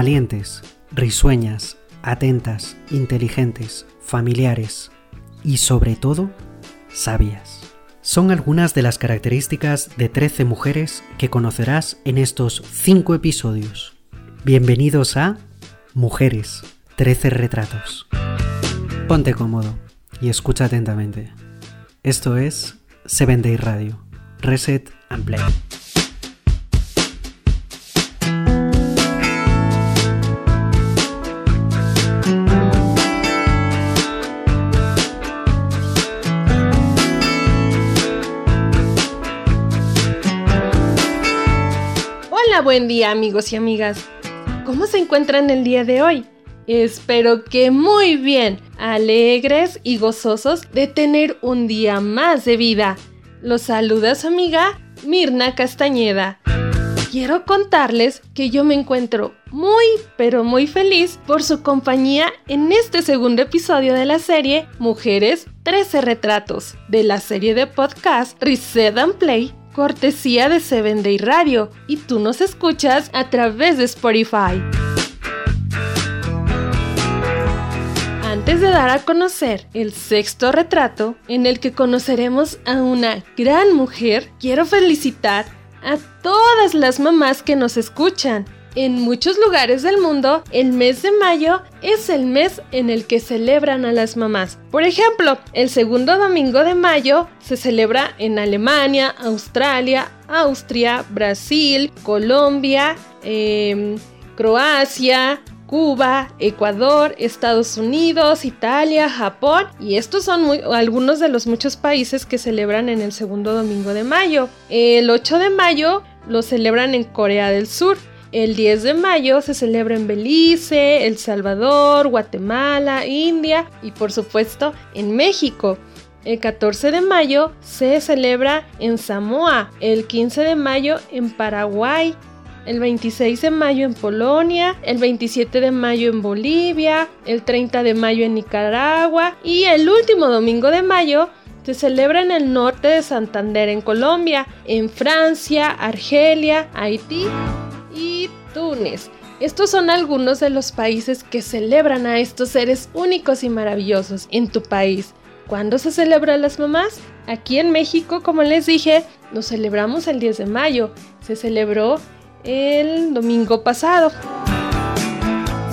Valientes, risueñas, atentas, inteligentes, familiares y sobre todo, sabias. Son algunas de las características de 13 mujeres que conocerás en estos 5 episodios. Bienvenidos a Mujeres, 13 retratos. Ponte cómodo y escucha atentamente. Esto es Seven Day Radio, Reset and Play. Buen día amigos y amigas. ¿Cómo se encuentran el día de hoy? Espero que muy bien, alegres y gozosos de tener un día más de vida. Los saluda su amiga Mirna Castañeda. Quiero contarles que yo me encuentro muy, pero muy feliz por su compañía en este segundo episodio de la serie Mujeres 13 Retratos, de la serie de podcast Reset and Play cortesía de Seven Day Radio, y tú nos escuchas a través de Spotify. Antes de dar a conocer el sexto retrato, en el que conoceremos a una gran mujer, quiero felicitar a todas las mamás que nos escuchan en muchos lugares del mundo, el mes de mayo es el mes en el que celebran a las mamás. Por ejemplo, el segundo domingo de mayo se celebra en Alemania, Australia, Austria, Brasil, Colombia, em, Croacia, Cuba, Ecuador, Estados Unidos, Italia, Japón y estos son algunos de los muchos países que celebran en el segundo domingo de mayo. El 8 de mayo lo celebran en Corea del Sur. El 10 de mayo se celebra en Belice, El Salvador, Guatemala, India y por supuesto en México. El 14 de mayo se celebra en Samoa, el 15 de mayo en Paraguay, el 26 de mayo en Polonia, el 27 de mayo en Bolivia, el 30 de mayo en Nicaragua. Y el último domingo de mayo se celebra en el norte de Santander en Colombia, en Francia, Argelia, Haití y Túnez. Estos son algunos de los países que celebran a estos seres únicos y maravillosos en tu país. ¿Cuándo se celebra las mamás? Aquí en México, como les dije, lo celebramos el 10 de mayo. Se celebró el domingo pasado.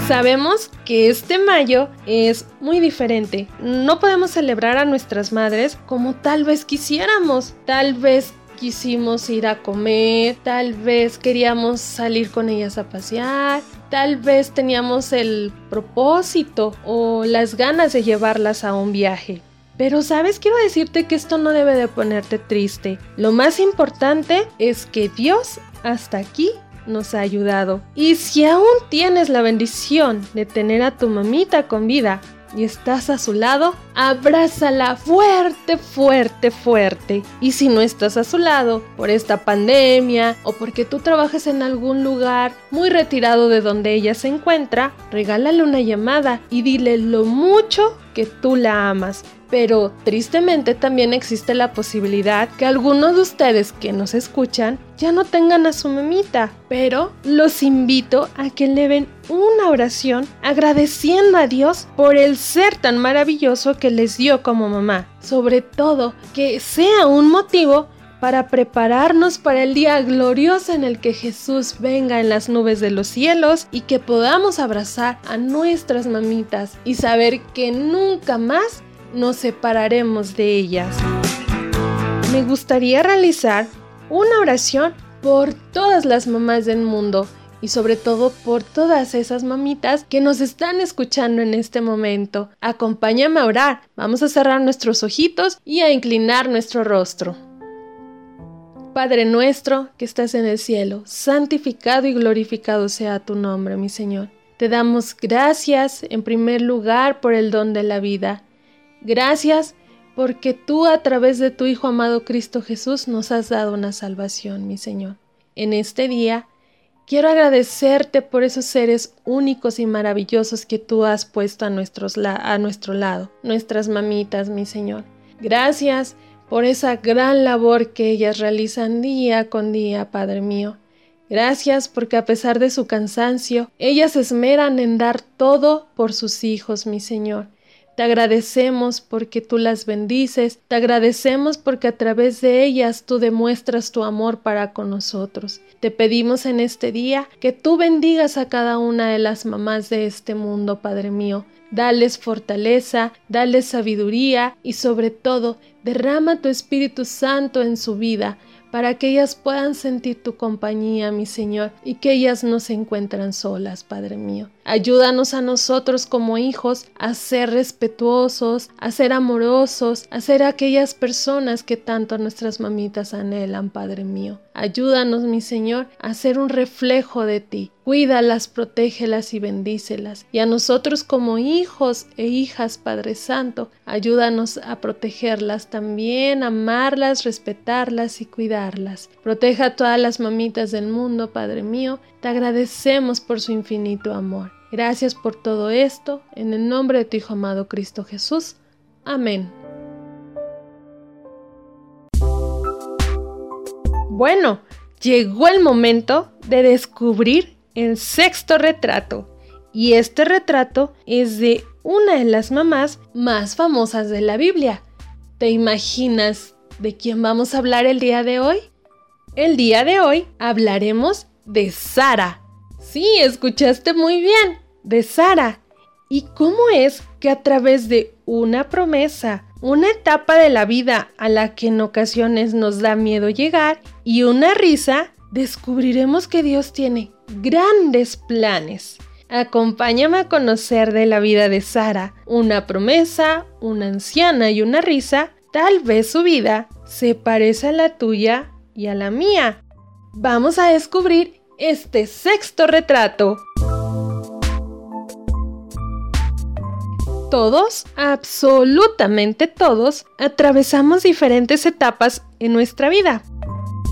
Sabemos que este mayo es muy diferente. No podemos celebrar a nuestras madres como tal vez quisiéramos. Tal vez quisimos ir a comer, tal vez queríamos salir con ellas a pasear, tal vez teníamos el propósito o las ganas de llevarlas a un viaje. Pero sabes, quiero decirte que esto no debe de ponerte triste. Lo más importante es que Dios hasta aquí nos ha ayudado. Y si aún tienes la bendición de tener a tu mamita con vida, y estás a su lado, abrázala fuerte, fuerte, fuerte. Y si no estás a su lado por esta pandemia o porque tú trabajas en algún lugar muy retirado de donde ella se encuentra, regálale una llamada y dile lo mucho que tú la amas. Pero tristemente también existe la posibilidad que algunos de ustedes que nos escuchan ya no tengan a su mamita. Pero los invito a que eleven una oración agradeciendo a Dios por el ser tan maravilloso que les dio como mamá. Sobre todo que sea un motivo para prepararnos para el día glorioso en el que Jesús venga en las nubes de los cielos y que podamos abrazar a nuestras mamitas y saber que nunca más nos separaremos de ellas. Me gustaría realizar una oración por todas las mamás del mundo y sobre todo por todas esas mamitas que nos están escuchando en este momento. Acompáñame a orar. Vamos a cerrar nuestros ojitos y a inclinar nuestro rostro. Padre nuestro que estás en el cielo, santificado y glorificado sea tu nombre, mi Señor. Te damos gracias en primer lugar por el don de la vida Gracias porque tú a través de tu Hijo amado Cristo Jesús nos has dado una salvación, mi Señor. En este día quiero agradecerte por esos seres únicos y maravillosos que tú has puesto a, a nuestro lado, nuestras mamitas, mi Señor. Gracias por esa gran labor que ellas realizan día con día, Padre mío. Gracias porque a pesar de su cansancio, ellas esmeran en dar todo por sus hijos, mi Señor. Te agradecemos porque tú las bendices, te agradecemos porque a través de ellas tú demuestras tu amor para con nosotros. Te pedimos en este día que tú bendigas a cada una de las mamás de este mundo, Padre mío. Dales fortaleza, dales sabiduría y sobre todo derrama tu Espíritu Santo en su vida para que ellas puedan sentir tu compañía, mi Señor, y que ellas no se encuentran solas, Padre mío. Ayúdanos a nosotros como hijos a ser respetuosos, a ser amorosos, a ser aquellas personas que tanto nuestras mamitas anhelan, Padre mío. Ayúdanos, mi Señor, a ser un reflejo de ti. Cuídalas, protégelas y bendícelas. Y a nosotros como hijos e hijas, Padre Santo, ayúdanos a protegerlas también, amarlas, respetarlas y cuidarlas. Proteja a todas las mamitas del mundo, Padre mío. Te agradecemos por su infinito amor. Gracias por todo esto, en el nombre de tu Hijo amado Cristo Jesús. Amén. Bueno, llegó el momento de descubrir el sexto retrato. Y este retrato es de una de las mamás más famosas de la Biblia. ¿Te imaginas de quién vamos a hablar el día de hoy? El día de hoy hablaremos de Sara, Sí, escuchaste muy bien, de Sara. ¿Y cómo es que a través de una promesa, una etapa de la vida a la que en ocasiones nos da miedo llegar y una risa, descubriremos que Dios tiene grandes planes? Acompáñame a conocer de la vida de Sara, una promesa, una anciana y una risa. Tal vez su vida se parece a la tuya y a la mía. Vamos a descubrir este sexto retrato. Todos, absolutamente todos, atravesamos diferentes etapas en nuestra vida.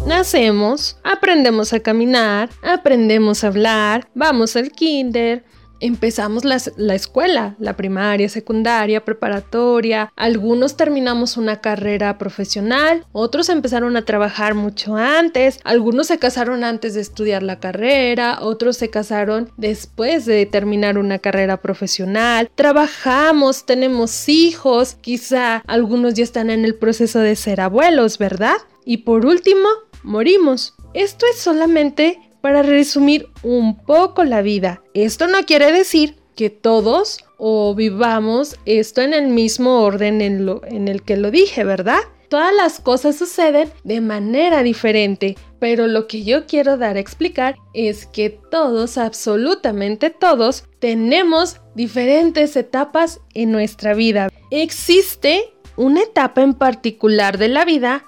Nacemos, aprendemos a caminar, aprendemos a hablar, vamos al kinder, empezamos la, escuela, la primaria, secundaria, preparatoria, algunos terminamos una carrera profesional, otros empezaron a trabajar mucho antes, algunos se casaron antes de estudiar la carrera, otros se casaron después de terminar una carrera profesional, trabajamos, tenemos hijos, quizá algunos ya están en el proceso de ser abuelos, ¿verdad? Y por último, morimos. Esto es solamente para resumir un poco la vida. Esto no quiere decir que todos o vivamos esto en el mismo orden en, lo, en el que lo dije, ¿verdad? Todas las cosas suceden de manera diferente, pero lo que yo quiero dar a explicar es que todos, absolutamente todos, tenemos diferentes etapas en nuestra vida. Existe una etapa en particular de la vida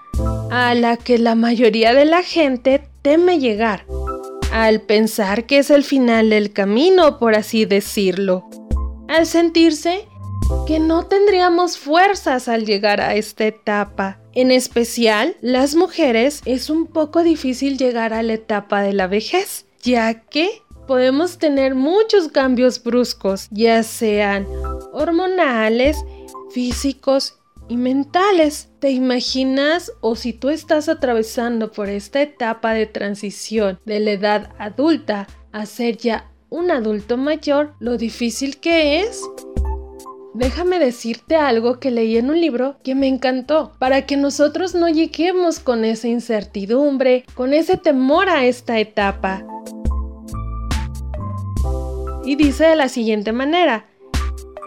a la que la mayoría de la gente teme llegar al pensar que es el final del camino, por así decirlo, al sentirse que no tendríamos fuerzas al llegar a esta etapa. En especial, las mujeres es un poco difícil llegar a la etapa de la vejez, ya que podemos tener muchos cambios bruscos, ya sean hormonales, físicos y mentales. ¿Te imaginas o si tú estás atravesando por esta etapa de transición de la edad adulta a ser ya un adulto mayor, lo difícil que es? Déjame decirte algo que leí en un libro que me encantó, para que nosotros no lleguemos con esa incertidumbre, con ese temor a esta etapa. Y dice de la siguiente manera,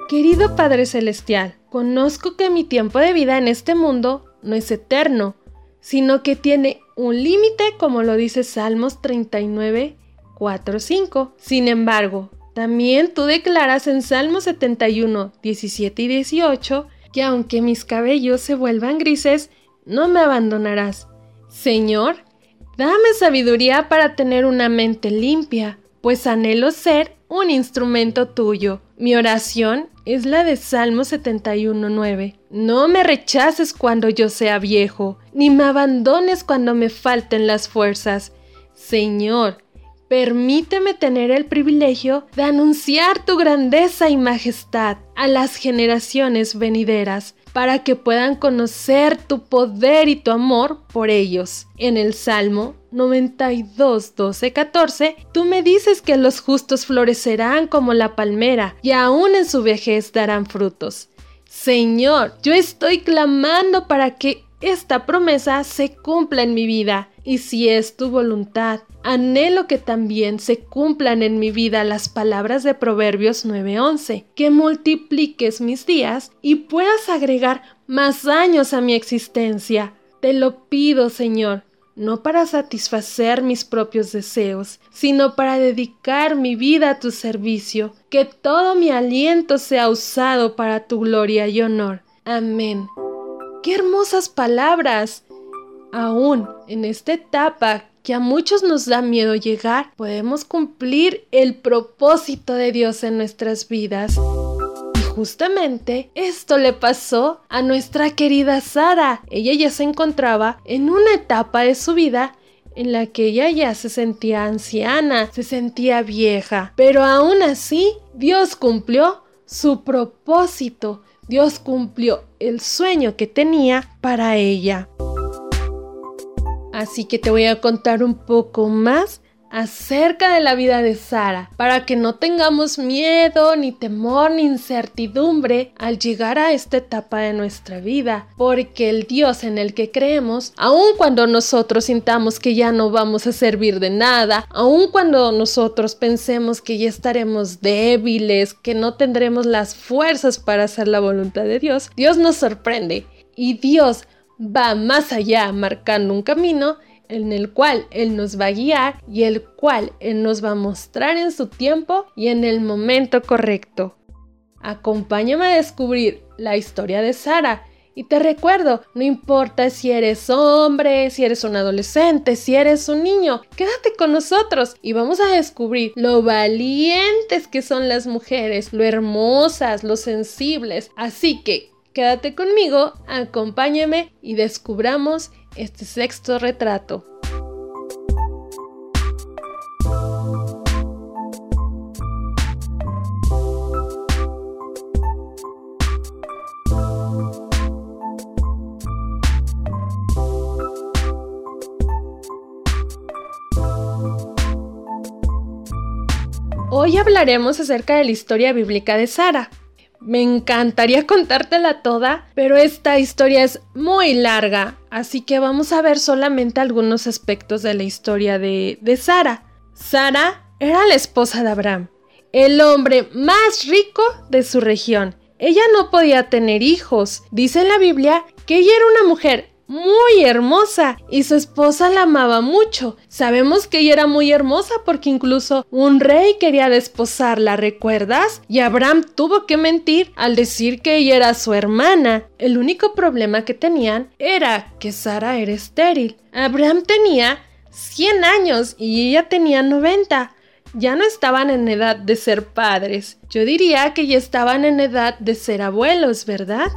Querido Padre Celestial, conozco que mi tiempo de vida en este mundo no es eterno, sino que tiene un límite como lo dice Salmos 39, 4, 5. Sin embargo, también tú declaras en Salmos 71, 17 y 18 que aunque mis cabellos se vuelvan grises, no me abandonarás. Señor, dame sabiduría para tener una mente limpia, pues anhelo ser un instrumento tuyo. Mi oración es la de Salmo 71.9. No me rechaces cuando yo sea viejo, ni me abandones cuando me falten las fuerzas. Señor, permíteme tener el privilegio de anunciar tu grandeza y majestad a las generaciones venideras, para que puedan conocer tu poder y tu amor por ellos. En el Salmo 92, 12, 14, tú me dices que los justos florecerán como la palmera y aún en su vejez darán frutos. Señor, yo estoy clamando para que esta promesa se cumpla en mi vida y si es tu voluntad, anhelo que también se cumplan en mi vida las palabras de Proverbios 9:11, que multipliques mis días y puedas agregar más años a mi existencia. Te lo pido, Señor, no para satisfacer mis propios deseos, sino para dedicar mi vida a tu servicio, que todo mi aliento sea usado para tu gloria y honor. Amén. ¡Qué hermosas palabras! Aún en esta etapa que a muchos nos da miedo llegar, podemos cumplir el propósito de Dios en nuestras vidas. Justamente esto le pasó a nuestra querida Sara. Ella ya se encontraba en una etapa de su vida en la que ella ya se sentía anciana, se sentía vieja, pero aún así Dios cumplió su propósito, Dios cumplió el sueño que tenía para ella. Así que te voy a contar un poco más acerca de la vida de Sara, para que no tengamos miedo, ni temor, ni incertidumbre al llegar a esta etapa de nuestra vida, porque el Dios en el que creemos, aun cuando nosotros sintamos que ya no vamos a servir de nada, aun cuando nosotros pensemos que ya estaremos débiles, que no tendremos las fuerzas para hacer la voluntad de Dios, Dios nos sorprende y Dios va más allá marcando un camino en el cual Él nos va a guiar y el cual Él nos va a mostrar en su tiempo y en el momento correcto. Acompáñame a descubrir la historia de Sara. Y te recuerdo, no importa si eres hombre, si eres un adolescente, si eres un niño, quédate con nosotros y vamos a descubrir lo valientes que son las mujeres, lo hermosas, lo sensibles. Así que quédate conmigo, acompáñame y descubramos este sexto retrato. Hoy hablaremos acerca de la historia bíblica de Sara. Me encantaría contártela toda, pero esta historia es muy larga, así que vamos a ver solamente algunos aspectos de la historia de, de Sara. Sara era la esposa de Abraham, el hombre más rico de su región. Ella no podía tener hijos. Dice en la Biblia que ella era una mujer muy hermosa y su esposa la amaba mucho. Sabemos que ella era muy hermosa porque incluso un rey quería desposarla, ¿recuerdas? Y Abraham tuvo que mentir al decir que ella era su hermana. El único problema que tenían era que Sara era estéril. Abraham tenía 100 años y ella tenía 90 ya no estaban en edad de ser padres. Yo diría que ya estaban en edad de ser abuelos, ¿verdad?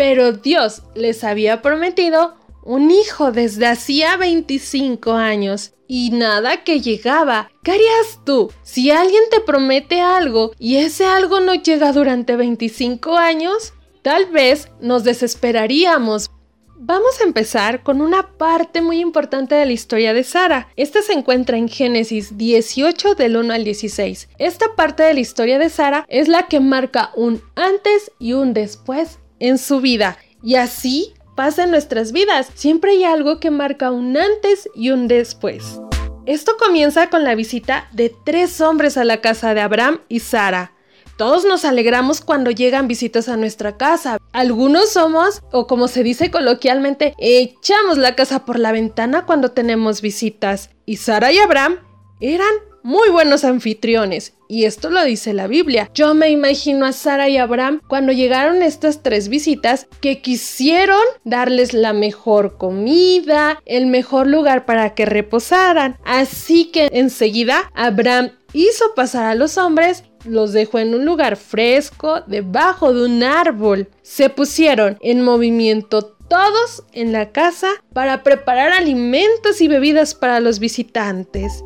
Pero Dios les había prometido un hijo desde hacía 25 años y nada que llegaba. ¿Qué harías tú si alguien te promete algo y ese algo no llega durante 25 años? Tal vez nos desesperaríamos. Vamos a empezar con una parte muy importante de la historia de Sara. Esta se encuentra en Génesis 18 del 1 al 16. Esta parte de la historia de Sara es la que marca un antes y un después en su vida. Y así pasa en nuestras vidas. Siempre hay algo que marca un antes y un después. Esto comienza con la visita de tres hombres a la casa de Abraham y Sara. Todos nos alegramos cuando llegan visitas a nuestra casa. Algunos somos, o como se dice coloquialmente, echamos la casa por la ventana cuando tenemos visitas. Y Sara y Abraham eran muy buenos anfitriones, y esto lo dice la Biblia. Yo me imagino a Sara y Abraham cuando llegaron estas tres visitas que quisieron darles la mejor comida, el mejor lugar para que reposaran. Así que enseguida Abraham hizo pasar a los hombres los dejó en un lugar fresco debajo de un árbol. Se pusieron en movimiento todos en la casa para preparar alimentos y bebidas para los visitantes.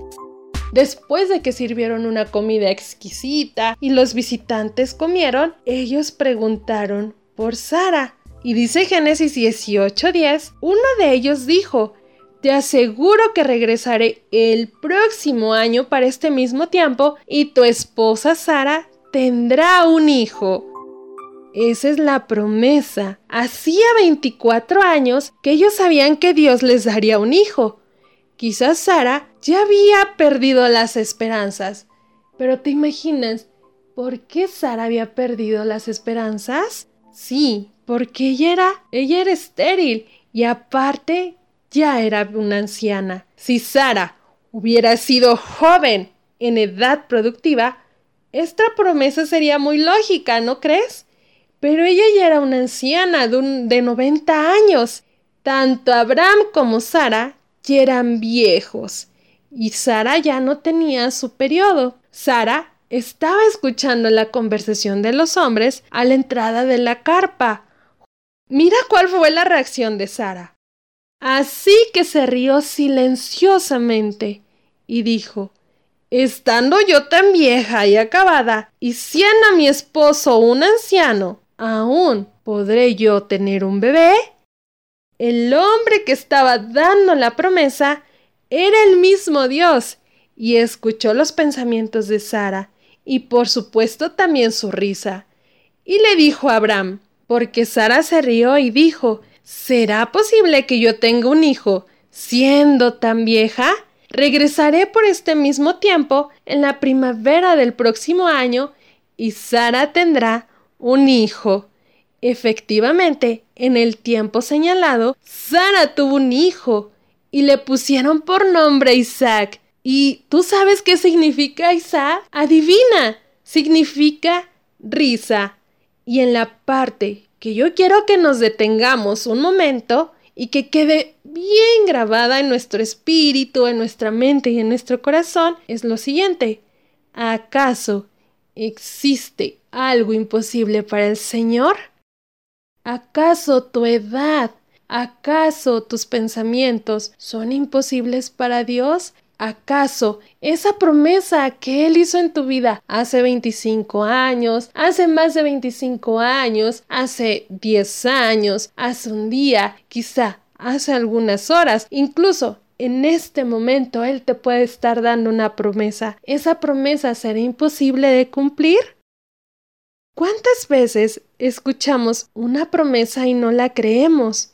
Después de que sirvieron una comida exquisita y los visitantes comieron, ellos preguntaron por Sara. Y dice Génesis 18:10, uno de ellos dijo, te aseguro que regresaré el próximo año para este mismo tiempo y tu esposa Sara tendrá un hijo. Esa es la promesa. Hacía 24 años que ellos sabían que Dios les daría un hijo. Quizás Sara ya había perdido las esperanzas. Pero te imaginas, ¿por qué Sara había perdido las esperanzas? Sí, porque ella era, ella era estéril y aparte ya era una anciana. Si Sara hubiera sido joven en edad productiva, esta promesa sería muy lógica, ¿no crees? Pero ella ya era una anciana de, de 90 años. Tanto Abraham como Sara ya eran viejos y Sara ya no tenía su periodo. Sara estaba escuchando la conversación de los hombres a la entrada de la carpa. Mira cuál fue la reacción de Sara. Así que se rió silenciosamente y dijo Estando yo tan vieja y acabada, y siendo mi esposo un anciano, ¿aún podré yo tener un bebé? El hombre que estaba dando la promesa era el mismo Dios, y escuchó los pensamientos de Sara, y por supuesto también su risa. Y le dijo a Abraham, porque Sara se rió y dijo ¿Será posible que yo tenga un hijo siendo tan vieja? Regresaré por este mismo tiempo en la primavera del próximo año y Sara tendrá un hijo. Efectivamente, en el tiempo señalado, Sara tuvo un hijo y le pusieron por nombre Isaac. ¿Y tú sabes qué significa Isaac? Adivina, significa risa. Y en la parte que yo quiero que nos detengamos un momento y que quede bien grabada en nuestro espíritu, en nuestra mente y en nuestro corazón es lo siguiente. ¿Acaso existe algo imposible para el Señor? ¿Acaso tu edad, acaso tus pensamientos son imposibles para Dios? ¿Acaso esa promesa que Él hizo en tu vida hace 25 años, hace más de 25 años, hace 10 años, hace un día, quizá hace algunas horas, incluso en este momento Él te puede estar dando una promesa. ¿Esa promesa será imposible de cumplir? ¿Cuántas veces escuchamos una promesa y no la creemos?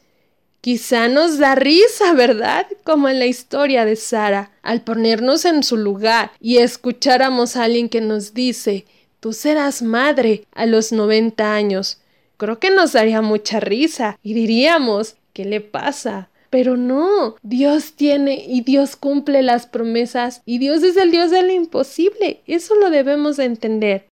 Quizá nos da risa, ¿verdad? Como en la historia de Sara, al ponernos en su lugar y escucháramos a alguien que nos dice, tú serás madre a los 90 años. Creo que nos daría mucha risa y diríamos, ¿qué le pasa? Pero no, Dios tiene y Dios cumple las promesas y Dios es el Dios de lo imposible. Eso lo debemos de entender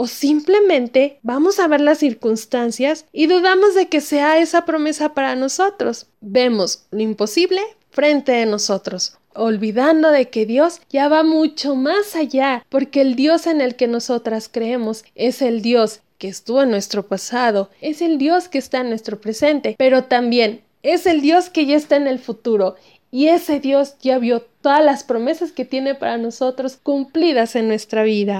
o simplemente vamos a ver las circunstancias y dudamos de que sea esa promesa para nosotros. Vemos lo imposible frente de nosotros, olvidando de que Dios ya va mucho más allá, porque el Dios en el que nosotras creemos es el Dios que estuvo en nuestro pasado, es el Dios que está en nuestro presente, pero también es el Dios que ya está en el futuro y ese Dios ya vio todas las promesas que tiene para nosotros cumplidas en nuestra vida.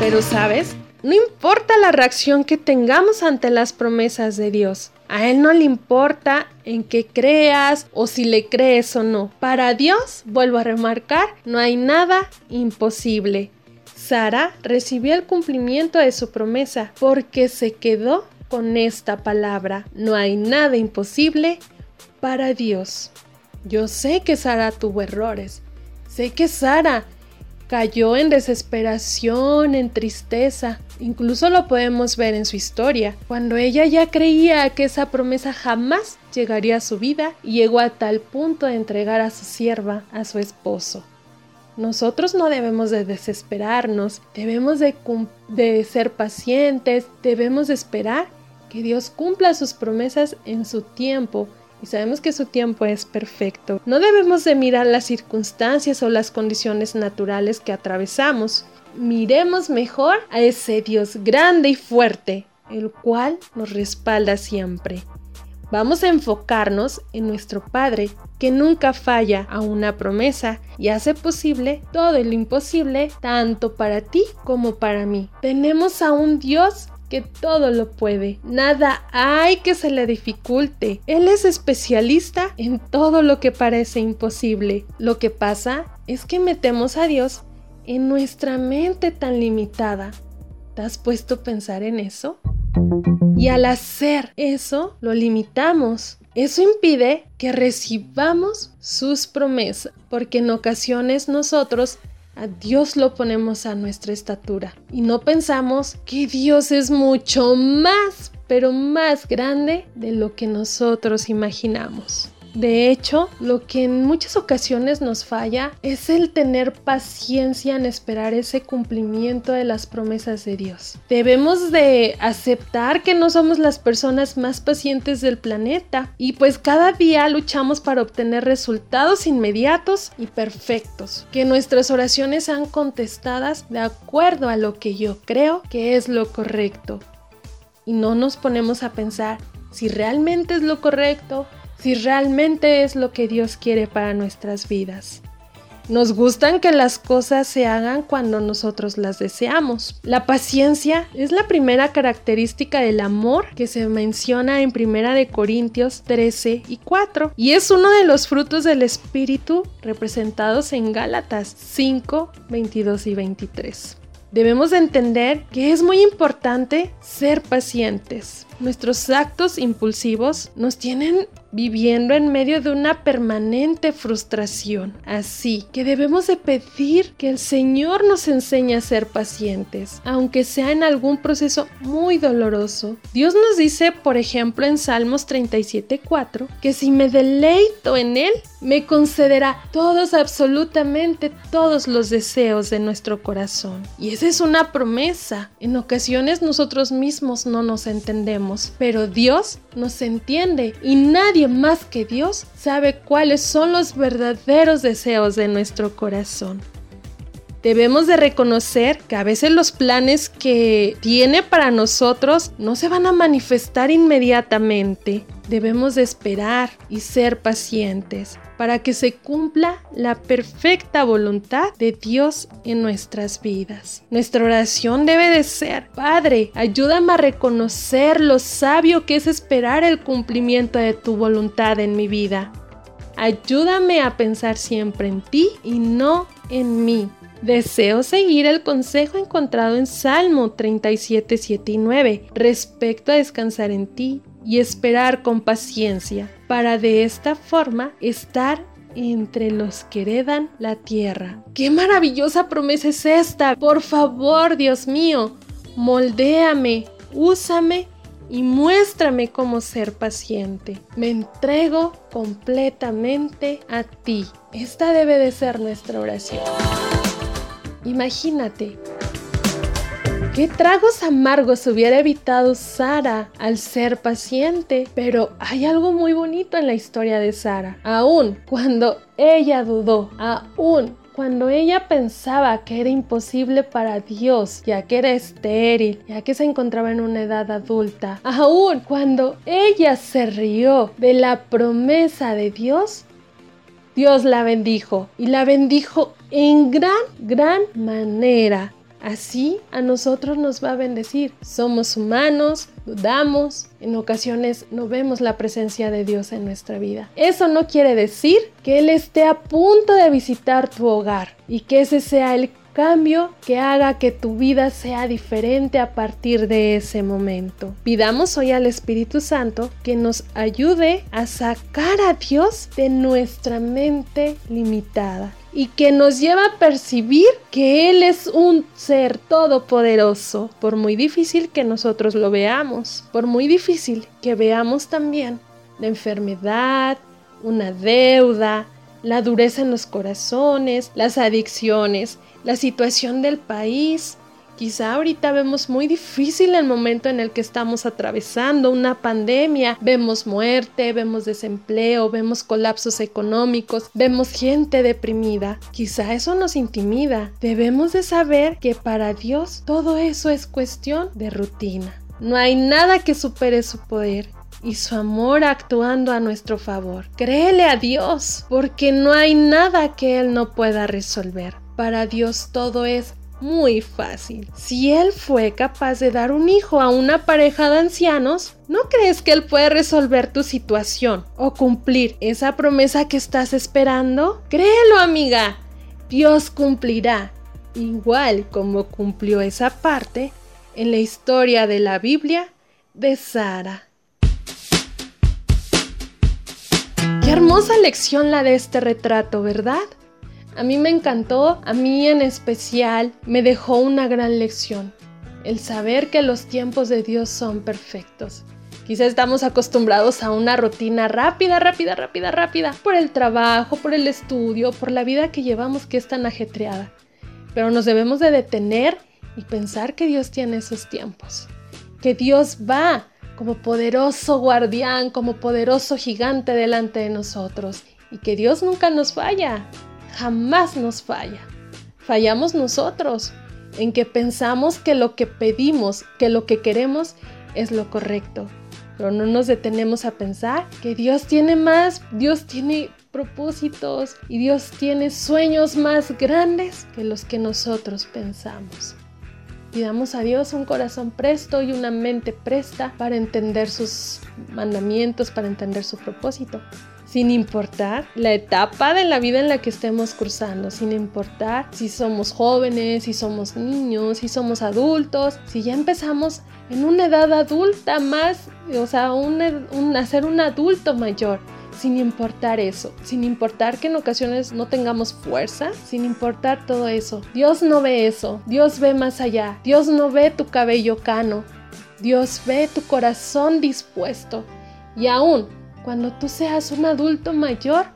Pero sabes, no importa la reacción que tengamos ante las promesas de Dios. A Él no le importa en qué creas o si le crees o no. Para Dios, vuelvo a remarcar, no hay nada imposible. Sara recibió el cumplimiento de su promesa porque se quedó con esta palabra. No hay nada imposible para Dios. Yo sé que Sara tuvo errores. Sé que Sara cayó en desesperación, en tristeza. Incluso lo podemos ver en su historia, cuando ella ya creía que esa promesa jamás llegaría a su vida llegó a tal punto de entregar a su sierva, a su esposo. Nosotros no debemos de desesperarnos, debemos de, de ser pacientes, debemos de esperar que Dios cumpla sus promesas en su tiempo, y sabemos que su tiempo es perfecto. No debemos de mirar las circunstancias o las condiciones naturales que atravesamos. Miremos mejor a ese Dios grande y fuerte, el cual nos respalda siempre. Vamos a enfocarnos en nuestro Padre, que nunca falla a una promesa y hace posible todo lo imposible, tanto para ti como para mí. Tenemos a un Dios que todo lo puede. Nada hay que se le dificulte. Él es especialista en todo lo que parece imposible. Lo que pasa es que metemos a Dios en nuestra mente tan limitada. ¿Te has puesto a pensar en eso? Y al hacer eso, lo limitamos. Eso impide que recibamos sus promesas, porque en ocasiones nosotros a Dios lo ponemos a nuestra estatura y no pensamos que Dios es mucho más, pero más grande de lo que nosotros imaginamos. De hecho, lo que en muchas ocasiones nos falla es el tener paciencia en esperar ese cumplimiento de las promesas de Dios. Debemos de aceptar que no somos las personas más pacientes del planeta y pues cada día luchamos para obtener resultados inmediatos y perfectos, que nuestras oraciones sean contestadas de acuerdo a lo que yo creo que es lo correcto. Y no nos ponemos a pensar si realmente es lo correcto si realmente es lo que Dios quiere para nuestras vidas. Nos gustan que las cosas se hagan cuando nosotros las deseamos. La paciencia es la primera característica del amor que se menciona en 1 de Corintios 13 y 4 y es uno de los frutos del espíritu representados en Gálatas 5, 22 y 23. Debemos entender que es muy importante ser pacientes. Nuestros actos impulsivos nos tienen viviendo en medio de una permanente frustración. Así que debemos de pedir que el Señor nos enseñe a ser pacientes, aunque sea en algún proceso muy doloroso. Dios nos dice, por ejemplo, en Salmos 37.4, que si me deleito en Él, me concederá todos, absolutamente todos los deseos de nuestro corazón. Y esa es una promesa. En ocasiones nosotros mismos no nos entendemos, pero Dios nos entiende y nadie más que Dios sabe cuáles son los verdaderos deseos de nuestro corazón. Debemos de reconocer que a veces los planes que tiene para nosotros no se van a manifestar inmediatamente. Debemos de esperar y ser pacientes para que se cumpla la perfecta voluntad de Dios en nuestras vidas. Nuestra oración debe de ser, Padre, ayúdame a reconocer lo sabio que es esperar el cumplimiento de tu voluntad en mi vida. Ayúdame a pensar siempre en ti y no en mí. Deseo seguir el consejo encontrado en Salmo 37, 7 y 9 respecto a descansar en ti y esperar con paciencia para de esta forma estar entre los que heredan la tierra. ¡Qué maravillosa promesa es esta! Por favor, Dios mío, moldéame, úsame y muéstrame cómo ser paciente. Me entrego completamente a ti. Esta debe de ser nuestra oración. Imagínate, ¿Qué tragos amargos hubiera evitado Sara al ser paciente? Pero hay algo muy bonito en la historia de Sara. Aún cuando ella dudó, aún cuando ella pensaba que era imposible para Dios, ya que era estéril, ya que se encontraba en una edad adulta, aún cuando ella se rió de la promesa de Dios, Dios la bendijo y la bendijo en gran, gran manera. Así a nosotros nos va a bendecir. Somos humanos, dudamos, en ocasiones no vemos la presencia de Dios en nuestra vida. Eso no quiere decir que Él esté a punto de visitar tu hogar y que ese sea el cambio que haga que tu vida sea diferente a partir de ese momento. Pidamos hoy al Espíritu Santo que nos ayude a sacar a Dios de nuestra mente limitada y que nos lleva a percibir que Él es un ser todopoderoso, por muy difícil que nosotros lo veamos, por muy difícil que veamos también la enfermedad, una deuda, la dureza en los corazones, las adicciones, la situación del país, Quizá ahorita vemos muy difícil el momento en el que estamos atravesando una pandemia. Vemos muerte, vemos desempleo, vemos colapsos económicos, vemos gente deprimida. Quizá eso nos intimida. Debemos de saber que para Dios todo eso es cuestión de rutina. No hay nada que supere su poder y su amor actuando a nuestro favor. Créele a Dios, porque no hay nada que Él no pueda resolver. Para Dios todo es muy fácil. Si Él fue capaz de dar un hijo a una pareja de ancianos, ¿no crees que Él puede resolver tu situación o cumplir esa promesa que estás esperando? Créelo, amiga. Dios cumplirá, igual como cumplió esa parte en la historia de la Biblia de Sara. Qué hermosa lección la de este retrato, ¿verdad? A mí me encantó, a mí en especial me dejó una gran lección, el saber que los tiempos de Dios son perfectos. Quizá estamos acostumbrados a una rutina rápida, rápida, rápida, rápida, por el trabajo, por el estudio, por la vida que llevamos que es tan ajetreada. Pero nos debemos de detener y pensar que Dios tiene esos tiempos, que Dios va como poderoso guardián, como poderoso gigante delante de nosotros y que Dios nunca nos falla, jamás nos falla. Fallamos nosotros en que pensamos que lo que pedimos, que lo que queremos es lo correcto, pero no nos detenemos a pensar que Dios tiene más, Dios tiene propósitos y Dios tiene sueños más grandes que los que nosotros pensamos. Pidamos a Dios un corazón presto y una mente presta para entender sus mandamientos, para entender su propósito. Sin importar la etapa de la vida en la que estemos cursando, sin importar si somos jóvenes, si somos niños, si somos adultos, si ya empezamos en una edad adulta más, o sea, un, un, un adulto mayor sin importar eso, sin importar que en ocasiones no tengamos fuerza, sin importar todo eso. Dios no ve eso, Dios ve más allá, Dios no ve tu cabello cano, Dios ve tu corazón dispuesto. Y aún cuando tú seas un adulto mayor,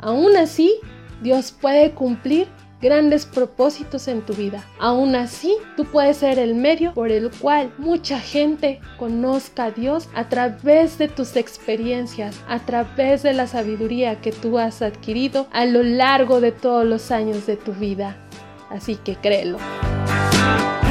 aún así Dios puede cumplir grandes propósitos en tu vida. Aún así, tú puedes ser el medio por el cual mucha gente conozca a Dios a través de tus experiencias, a través de la sabiduría que tú has adquirido a lo largo de todos los años de tu vida. Así que créelo.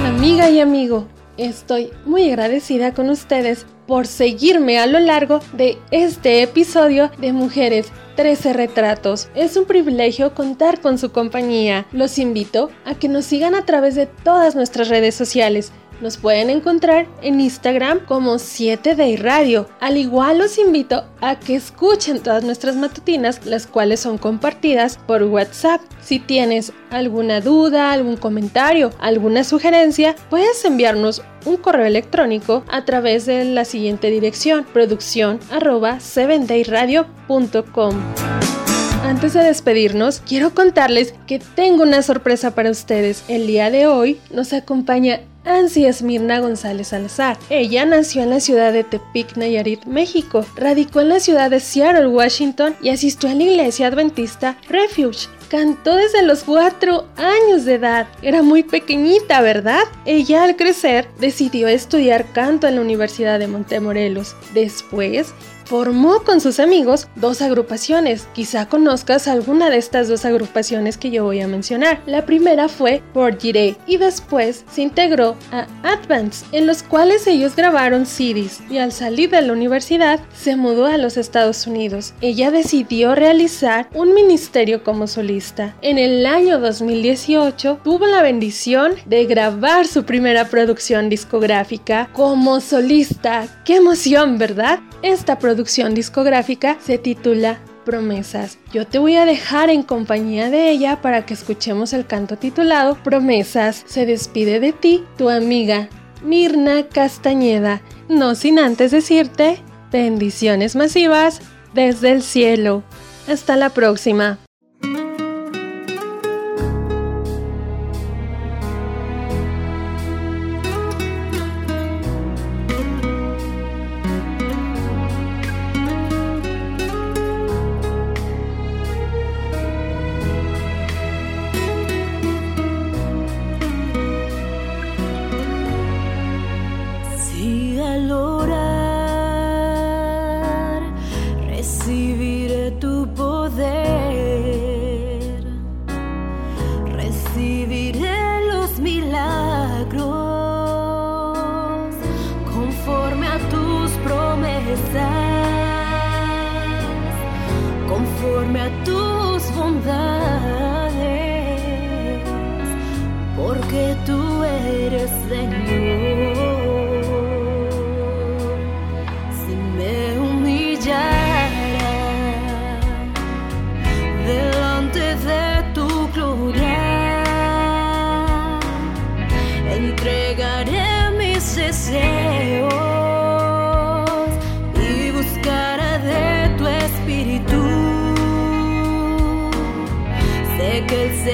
Amiga y amigo, estoy muy agradecida con ustedes por seguirme a lo largo de este episodio de Mujeres 13 Retratos. Es un privilegio contar con su compañía. Los invito a que nos sigan a través de todas nuestras redes sociales nos pueden encontrar en Instagram como 7day Radio. Al igual los invito a que escuchen todas nuestras matutinas, las cuales son compartidas por WhatsApp. Si tienes alguna duda, algún comentario, alguna sugerencia, puedes enviarnos un correo electrónico a través de la siguiente dirección producción arroba 7dayradio.com. Antes de despedirnos, quiero contarles que tengo una sorpresa para ustedes. El día de hoy nos acompaña Ansi Esmirna González Salazar. Ella nació en la ciudad de Tepic, Nayarit, México. Radicó en la ciudad de Seattle, Washington y asistió a la iglesia adventista Refuge. Cantó desde los 4 años de edad. Era muy pequeñita, ¿verdad? Ella al crecer decidió estudiar canto en la Universidad de Montemorelos. Después formó con sus amigos dos agrupaciones. Quizá conozcas alguna de estas dos agrupaciones que yo voy a mencionar. La primera fue Por Giré y después se integró a Advance, en los cuales ellos grabaron CDs y al salir de la universidad se mudó a los Estados Unidos. Ella decidió realizar un ministerio como solista. En el año 2018 tuvo la bendición de grabar su primera producción discográfica como solista. ¡Qué emoción, verdad! Esta producción producción discográfica se titula Promesas. Yo te voy a dejar en compañía de ella para que escuchemos el canto titulado Promesas. Se despide de ti tu amiga Mirna Castañeda, no sin antes decirte bendiciones masivas desde el cielo. Hasta la próxima.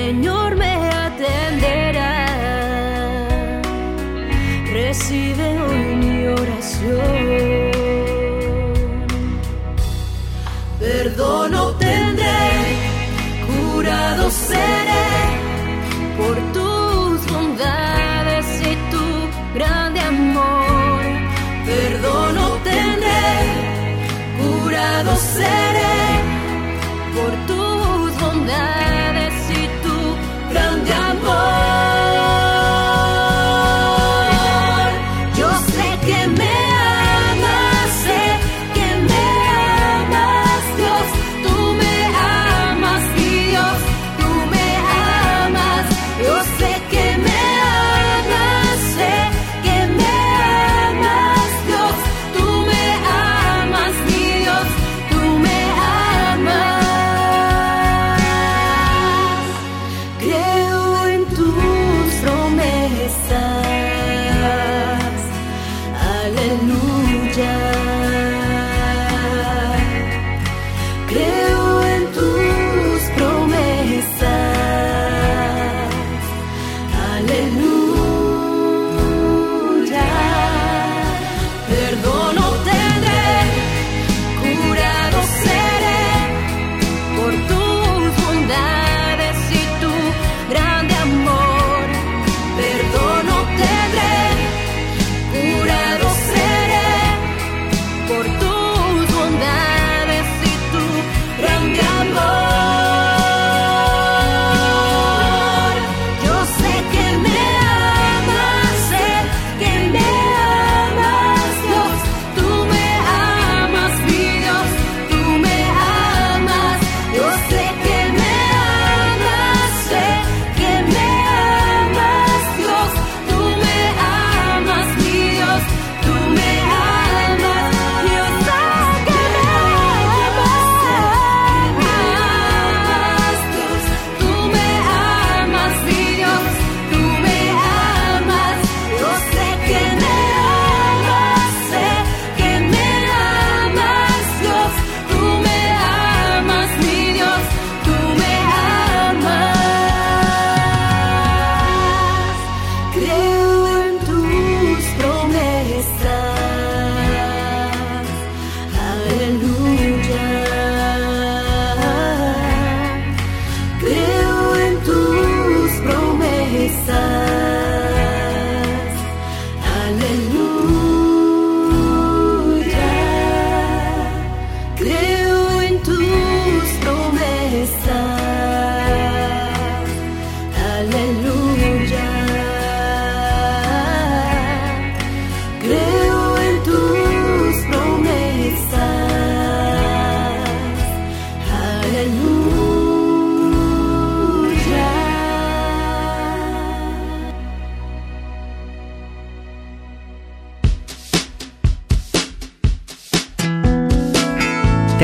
Señor.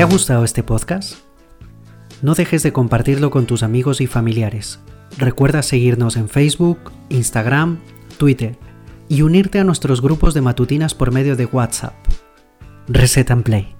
¿Te ha gustado este podcast? No dejes de compartirlo con tus amigos y familiares. Recuerda seguirnos en Facebook, Instagram, Twitter y unirte a nuestros grupos de matutinas por medio de WhatsApp. Reset and Play.